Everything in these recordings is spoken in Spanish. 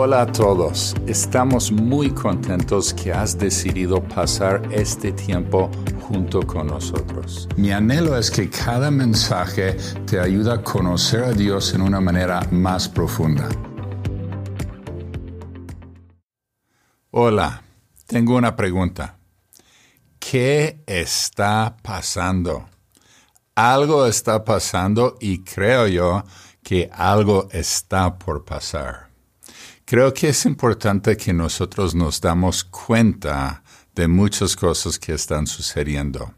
Hola a todos, estamos muy contentos que has decidido pasar este tiempo junto con nosotros. Mi anhelo es que cada mensaje te ayude a conocer a Dios en una manera más profunda. Hola, tengo una pregunta. ¿Qué está pasando? Algo está pasando y creo yo que algo está por pasar. Creo que es importante que nosotros nos damos cuenta de muchas cosas que están sucediendo.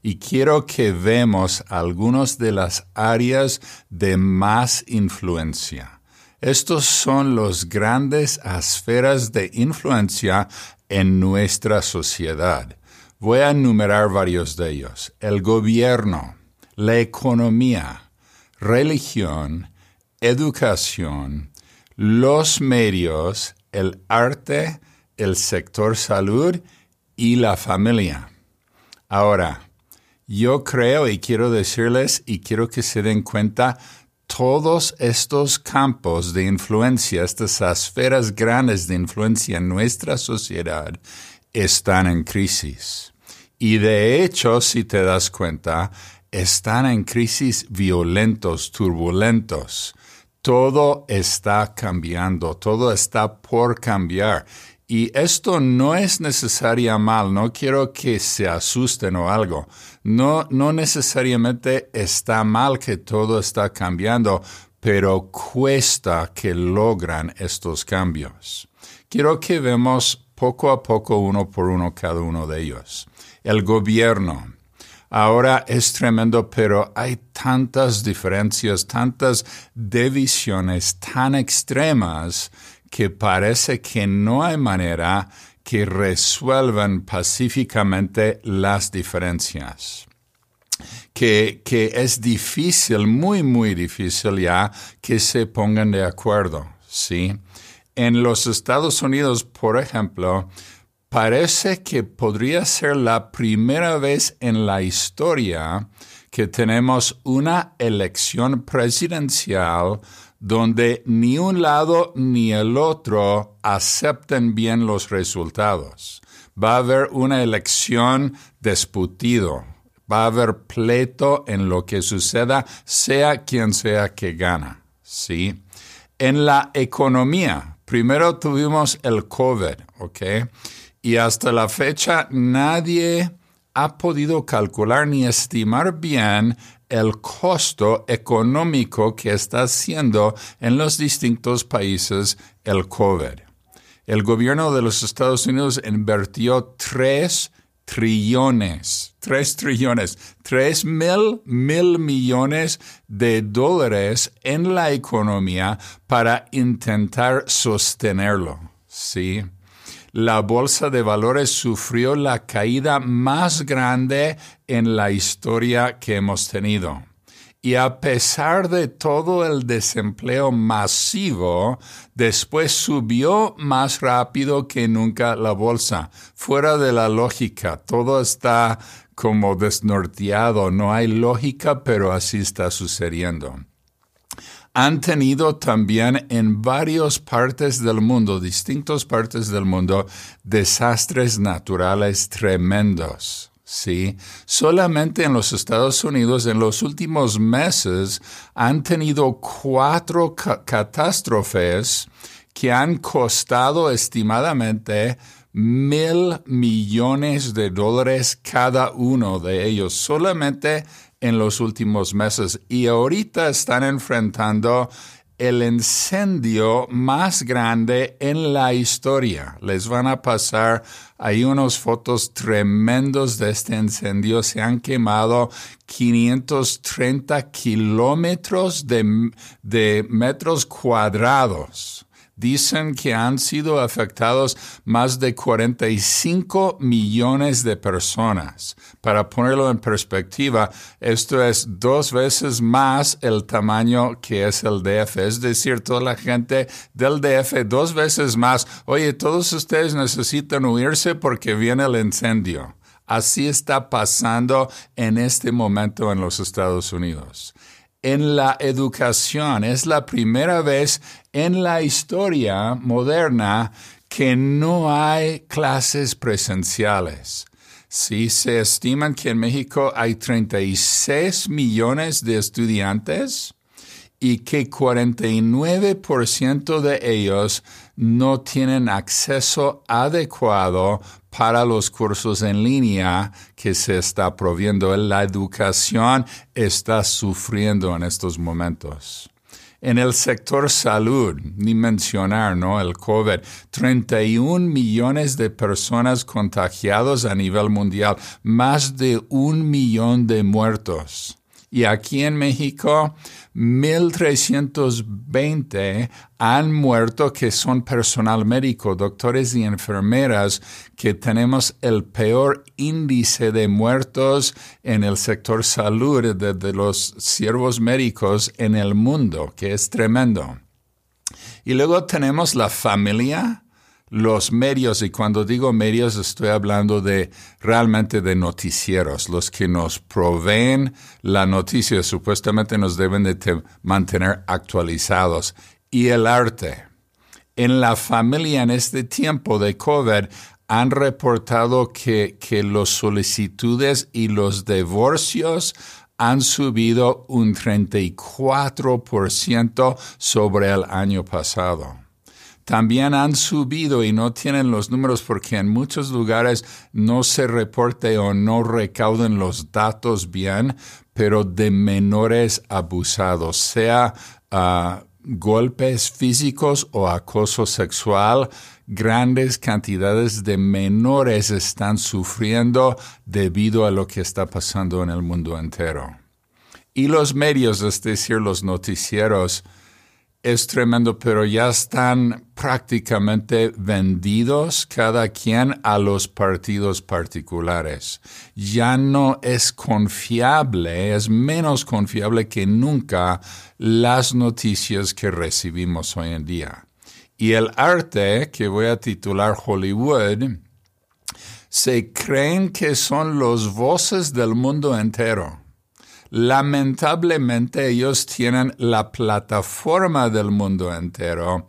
Y quiero que vemos algunas de las áreas de más influencia. Estos son los grandes esferas de influencia en nuestra sociedad. Voy a enumerar varios de ellos. El gobierno, la economía, religión, educación, los medios, el arte, el sector salud y la familia. Ahora, yo creo y quiero decirles y quiero que se den cuenta, todos estos campos de influencia, estas esferas grandes de influencia en nuestra sociedad, están en crisis. Y de hecho, si te das cuenta, están en crisis violentos, turbulentos todo está cambiando, todo está por cambiar. Y esto no es necesaria mal, no quiero que se asusten o algo. No, no necesariamente está mal que todo está cambiando, pero cuesta que logran estos cambios. Quiero que vemos poco a poco uno por uno cada uno de ellos. El gobierno, Ahora es tremendo, pero hay tantas diferencias, tantas divisiones tan extremas que parece que no hay manera que resuelvan pacíficamente las diferencias. Que, que, es difícil, muy, muy difícil ya que se pongan de acuerdo, ¿sí? En los Estados Unidos, por ejemplo, parece que podría ser la primera vez en la historia que tenemos una elección presidencial donde ni un lado ni el otro acepten bien los resultados. Va a haber una elección disputido, va a haber pleito en lo que suceda, sea quien sea que gana. ¿sí? En la economía, primero tuvimos el COVID, ¿ok? Y hasta la fecha nadie ha podido calcular ni estimar bien el costo económico que está haciendo en los distintos países el COVID. El gobierno de los Estados Unidos invirtió 3 trillones, 3 trillones, 3 mil, mil millones de dólares en la economía para intentar sostenerlo. ¿Sí? La bolsa de valores sufrió la caída más grande en la historia que hemos tenido. Y a pesar de todo el desempleo masivo, después subió más rápido que nunca la bolsa. Fuera de la lógica, todo está como desnorteado, no hay lógica, pero así está sucediendo han tenido también en varias partes del mundo, distintas partes del mundo, desastres naturales tremendos. Sí, solamente en los Estados Unidos en los últimos meses han tenido cuatro catástrofes que han costado estimadamente mil millones de dólares cada uno de ellos, solamente en los últimos meses y ahorita están enfrentando el incendio más grande en la historia. Les van a pasar, hay unas fotos tremendos de este incendio. Se han quemado 530 kilómetros de, de metros cuadrados dicen que han sido afectados más de 45 millones de personas. Para ponerlo en perspectiva, esto es dos veces más el tamaño que es el DF. Es decir, toda la gente del DF dos veces más. Oye, todos ustedes necesitan huirse porque viene el incendio. Así está pasando en este momento en los Estados Unidos. En la educación. Es la primera vez en la historia moderna que no hay clases presenciales. Sí, se estiman que en México hay 36 millones de estudiantes y que 49% de ellos no tienen acceso adecuado para los cursos en línea que se está proviendo. La educación está sufriendo en estos momentos. En el sector salud, ni mencionar, ¿no? El COVID, 31 millones de personas contagiados a nivel mundial, más de un millón de muertos. Y aquí en México, 1.320 han muerto que son personal médico, doctores y enfermeras, que tenemos el peor índice de muertos en el sector salud de, los siervos médicos en el mundo, que es tremendo. Y luego tenemos la familia, los medios, y cuando digo medios estoy hablando de realmente de noticieros, los que nos proveen la noticia, supuestamente nos deben de mantener actualizados, y el arte. En la familia en este tiempo de COVID han reportado que, que las solicitudes y los divorcios han subido un 34% sobre el año pasado también han subido y no tienen los números porque en muchos lugares no se reporte o no recauden los datos bien, pero de menores abusados, sea golpes físicos o acoso sexual, grandes cantidades de menores están sufriendo debido a lo que está pasando en el mundo entero. Y los medios, es decir, los noticieros, es tremendo, pero ya están prácticamente vendidos cada quien a los partidos particulares. Ya no es confiable, es menos confiable que nunca las noticias que recibimos hoy en día. Y el arte, que voy a titular Hollywood, se creen que son los voces del mundo entero Lamentablemente ellos tienen la plataforma del mundo entero,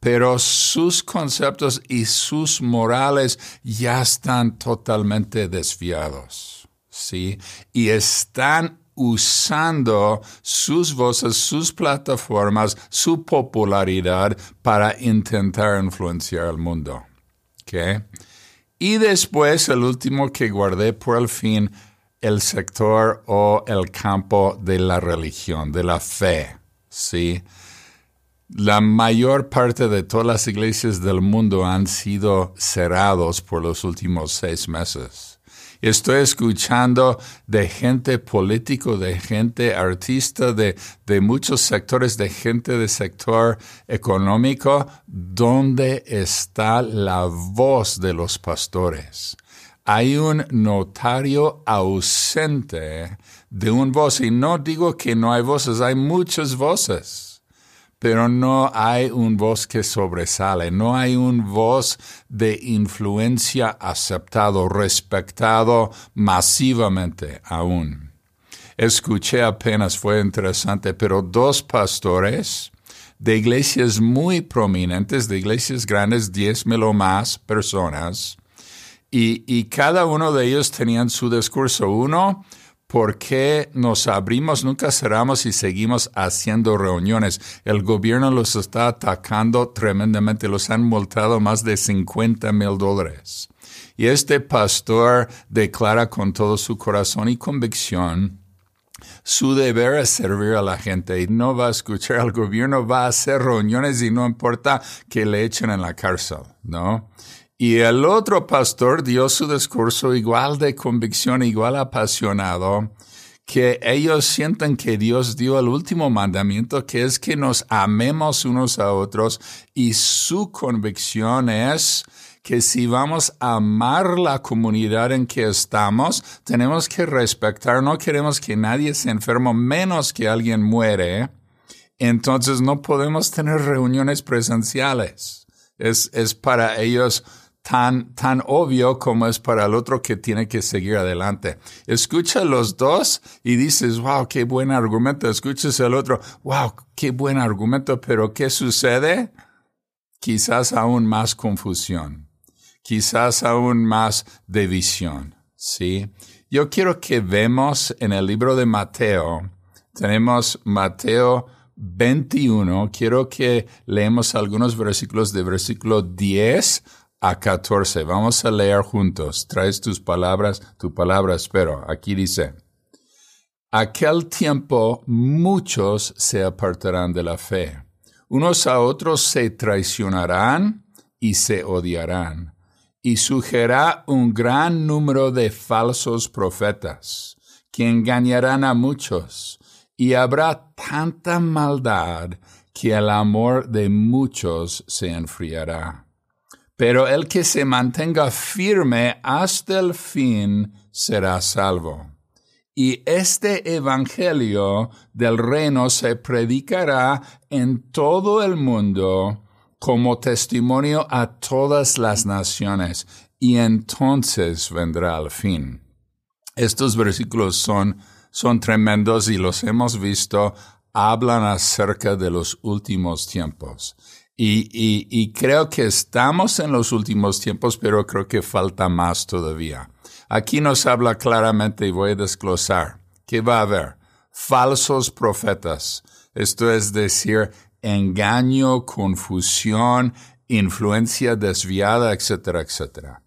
pero sus conceptos y sus morales ya están totalmente desviados. ¿Sí? Y están usando sus voces, sus plataformas, su popularidad para intentar influenciar el mundo. Y después, el último que guardé por el fin, el sector o el campo de la religión, de la fe, ¿sí? La mayor parte de todas las iglesias del mundo han sido cerrados por los últimos seis meses. Estoy escuchando de gente político, de gente artista, de, de muchos sectores, de gente del sector económico, ¿dónde está la voz de los pastores? Hay un notario ausente de un voz. Y no digo que no hay voces, hay muchas voces, pero no hay un voz que sobresale, no hay un voz de influencia aceptado, respetado masivamente aún. Escuché apenas, fue interesante, pero dos pastores de iglesias muy prominentes, de iglesias grandes, diez mil o más personas, y, cada uno de ellos tenían su discurso. Uno, ¿por qué nos abrimos, nunca cerramos y seguimos haciendo reuniones? El gobierno los está atacando tremendamente, los han multado más de 50 mil dólares. Y este pastor declara con todo su corazón y convicción, su deber es servir a la gente y no va a escuchar al gobierno, va a hacer reuniones y no importa que le echen en la cárcel, ¿no? Y el otro pastor dio su discurso igual de convicción, igual apasionado, que ellos sienten que Dios dio el último mandamiento, que es que nos amemos unos a otros, y su convicción es que si vamos a amar la comunidad en que estamos, tenemos que respetar, no queremos que nadie se enferme, menos que alguien muere, entonces no podemos tener reuniones presenciales. Es, es para ellos tan, tan obvio como es para el otro que tiene que seguir adelante. Escucha los dos y dices, wow, qué buen argumento. Escuchas el otro, wow, qué buen argumento, pero ¿qué sucede? Quizás aún más confusión, quizás aún más división, ¿sí? Yo quiero que vemos en el libro de Mateo, tenemos Mateo 21, quiero que leemos algunos versículos de versículo 10 a 14. Vamos a leer juntos. Traes tus palabras, tu palabra espero. Aquí dice, aquel tiempo muchos se apartarán de la fe. Unos a otros se traicionarán y se odiarán. Y surgirá un gran número de falsos profetas que engañarán a muchos y habrá tanta maldad que el amor de muchos se enfriará. Pero el que se mantenga firme hasta el fin será salvo. Y este Evangelio del reino se predicará en todo el mundo como testimonio a todas las naciones, y entonces vendrá el fin. Estos versículos son son tremendos y los hemos visto, hablan acerca de los últimos tiempos. Y, y, y, creo que estamos en los últimos tiempos, pero creo que falta más todavía. Aquí nos habla claramente y voy a desglosar que va a haber falsos profetas. Esto es decir, engaño, confusión, influencia desviada, etcétera, etcétera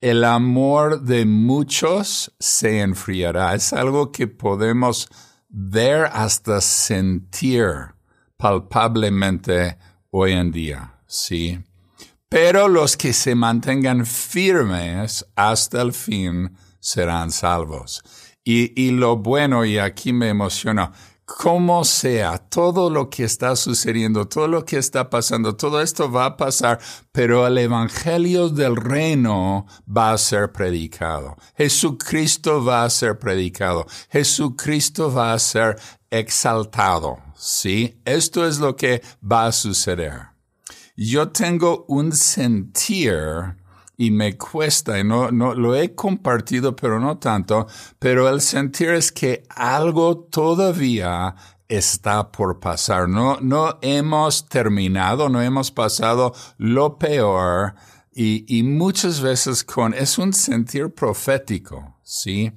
el amor de muchos se enfriará. Es algo que podemos ver hasta sentir palpablemente hoy en día, ¿sí? Pero los que se mantengan firmes hasta el fin serán salvos. Y, y lo bueno, y aquí me emociona, como sea, todo lo que está sucediendo, todo lo que está pasando, todo esto va a pasar, pero el Evangelio del reino va a ser predicado. Jesucristo va a ser predicado. Jesucristo va a ser exaltado. ¿Sí? Esto es lo que va a suceder. Yo tengo un sentir y me cuesta, y no, no lo he compartido, pero no tanto, pero el sentir es que algo todavía está por pasar. No, no hemos terminado, no hemos pasado lo peor y, y muchas veces con, es un sentir profético, ¿sí?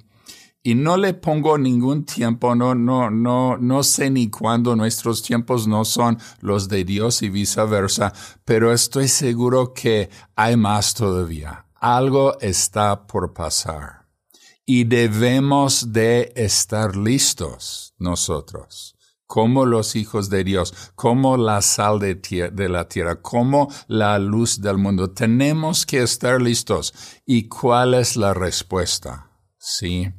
Y no le pongo ningún tiempo, no, no, no, no sé ni cuándo nuestros tiempos no son los de Dios y viceversa, pero estoy seguro que hay más todavía. Algo está por pasar y debemos de estar listos nosotros como los hijos de Dios, como la sal de, de, la tierra, como la luz del mundo. Tenemos que estar listos. ¿Y cuál es la respuesta? Sí.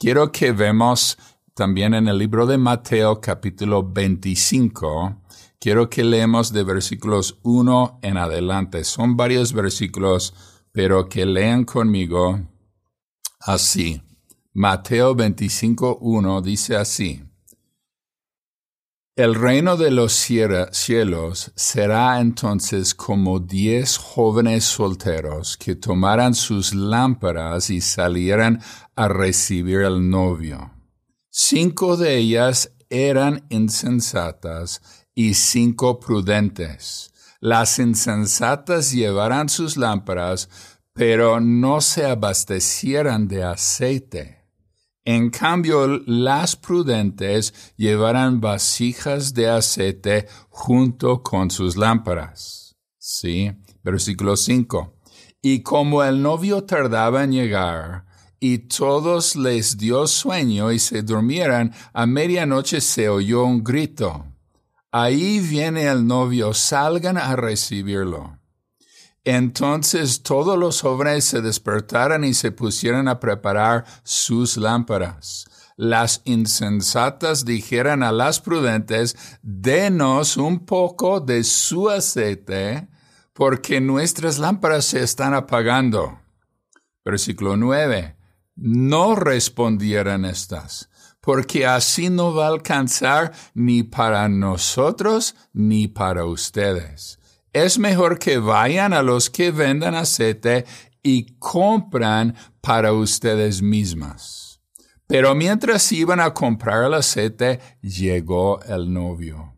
Quiero que vemos también en el libro de Mateo capítulo 25, quiero que leemos de versículos 1 en adelante. Son varios versículos, pero que lean conmigo así. Mateo 25, 1 dice así. El reino de los cielos será entonces como diez jóvenes solteros que tomaran sus lámparas y salieran a recibir al novio. Cinco de ellas eran insensatas y cinco prudentes. Las insensatas llevarán sus lámparas, pero no se abastecieran de aceite. En cambio, las prudentes llevarán vasijas de aceite junto con sus lámparas. Sí, versículo 5. Y como el novio tardaba en llegar, y todos les dio sueño y se durmieran, a medianoche se oyó un grito. Ahí viene el novio, salgan a recibirlo. Entonces todos los jóvenes se despertaron y se pusieron a preparar sus lámparas. Las insensatas dijeron a las prudentes, denos un poco de su aceite, porque nuestras lámparas se están apagando. Versículo 9. No respondieron estas, porque así no va a alcanzar ni para nosotros ni para ustedes es mejor que vayan a los que vendan aceite y compran para ustedes mismas. Pero mientras iban a comprar el aceite, llegó el novio.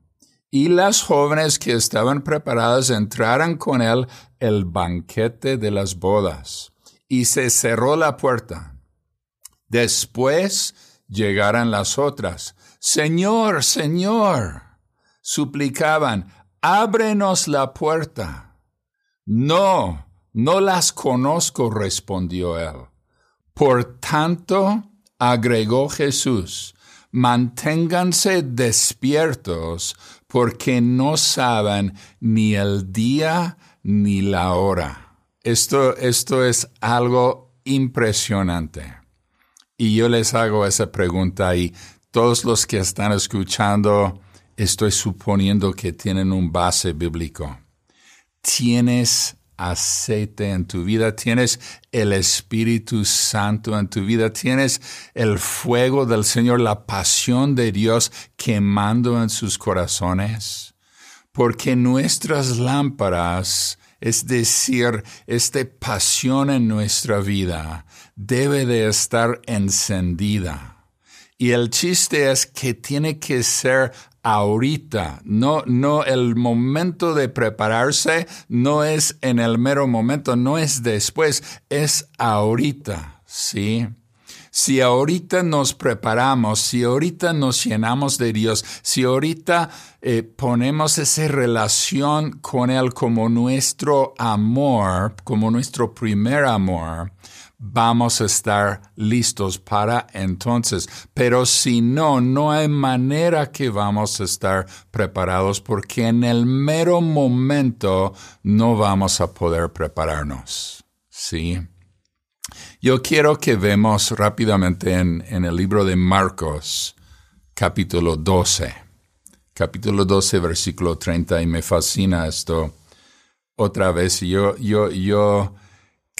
Y las jóvenes que estaban preparadas entraron con él el banquete de las bodas. Y se cerró la puerta. Después llegaron las otras. Señor, Señor, suplicaban, ábrenos la puerta. No, no las conozco, respondió él. Por tanto, agregó Jesús, manténganse despiertos porque no saben ni el día ni la hora. Esto, esto es algo impresionante. Y yo les hago esa pregunta y todos los que están escuchando, estoy suponiendo que tienen un base bíblico. ¿Tienes aceite en tu vida? ¿Tienes el Espíritu Santo en tu vida? ¿Tienes el fuego del Señor, la pasión de Dios quemando en sus corazones? Porque nuestras lámparas es decir, esta pasión en nuestra vida debe de estar encendida. Y el chiste es que tiene que ser ahorita, no, no el momento de prepararse, no es en el mero momento, no es después, es ahorita, ¿sí? Si ahorita nos preparamos, si ahorita nos llenamos de Dios, si ahorita eh, ponemos esa relación con Él como nuestro amor, como nuestro primer amor, vamos a estar listos para entonces. Pero si no, no hay manera que vamos a estar preparados porque en el mero momento no vamos a poder prepararnos. ¿Sí? Yo quiero que vemos rápidamente en, el libro de Marcos, capítulo 12. Capítulo 12, versículo 30, y me fascina esto. Otra vez, yo, yo, yo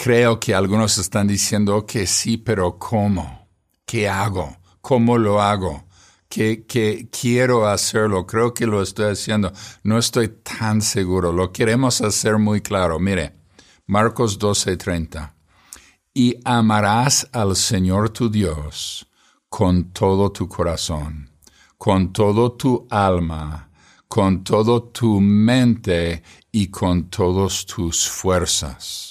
creo que algunos están diciendo que sí, pero ¿cómo? ¿Qué hago? ¿Cómo lo hago? Que, quiero hacerlo, creo que lo estoy haciendo. No estoy tan seguro, lo queremos hacer muy claro. Mire, Marcos 12, 30 y amarás al Señor tu Dios con todo tu corazón, con todo tu alma, con todo tu mente y con todas tus fuerzas.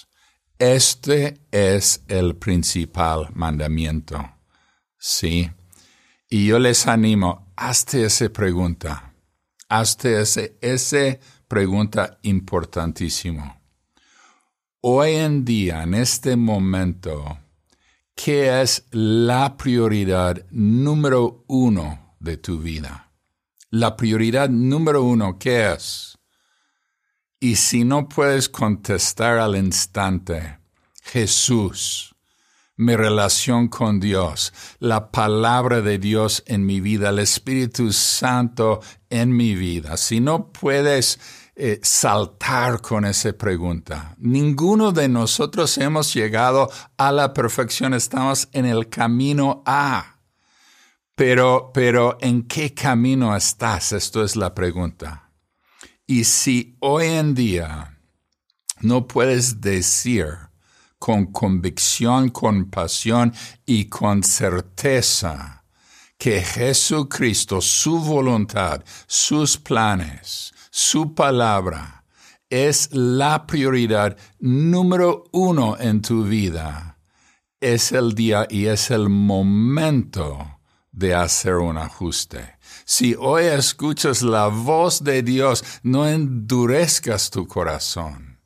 Este es el principal mandamiento. Sí. Y yo les animo, hazte esa pregunta. Hazte esa pregunta importantísima hoy en día, en este momento, ¿qué es la prioridad número uno de tu vida? La prioridad número uno, ¿qué es? Y si no puedes contestar al instante, Jesús, mi relación con Dios, la palabra de Dios en mi vida, el Espíritu Santo en mi vida. Si no puedes eh, saltar con esa pregunta. Ninguno de nosotros hemos llegado a la perfección, estamos en el camino a. Pero, pero, ¿en qué camino estás? Esto es la pregunta. Y si hoy en día no puedes decir con convicción, con pasión y con certeza que Jesucristo, su voluntad, sus planes, su palabra es la prioridad número uno en tu vida. Es el día y es el momento de hacer un ajuste. Si hoy escuchas la voz de Dios, no endurezcas tu corazón.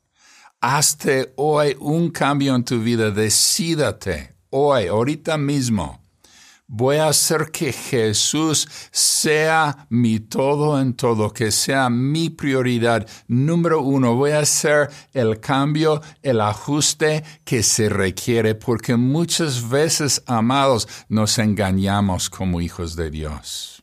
Hazte hoy un cambio en tu vida, decídate hoy, ahorita mismo Voy a hacer que Jesús sea mi todo en todo, que sea mi prioridad número uno. Voy a hacer el cambio, el ajuste que se requiere, porque muchas veces, amados, nos engañamos como hijos de Dios.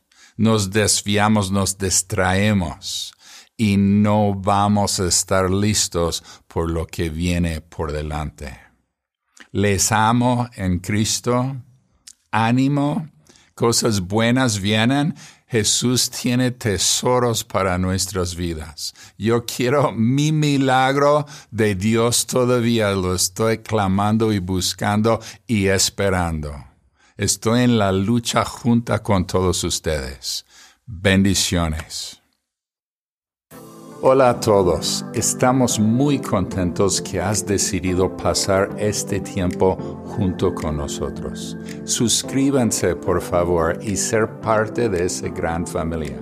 Nos desviamos, nos distraemos y no vamos a estar listos por lo que viene por delante. Les amo en Cristo ánimo, cosas buenas vienen. Jesús tiene tesoros para nuestras vidas. Yo quiero mi milagro de Dios todavía. Lo estoy clamando y buscando y esperando. Estoy en la lucha junta con todos ustedes. Bendiciones. Hola a todos, estamos muy contentos que has decidido pasar este tiempo junto con nosotros. Suscríbanse por favor y ser parte de esa gran familia.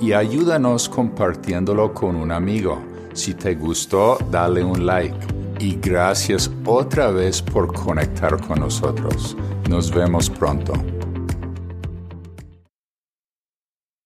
Y ayúdanos compartiéndolo con un amigo. Si te gustó, dale un like. Y gracias otra vez por conectar con nosotros. Nos vemos pronto.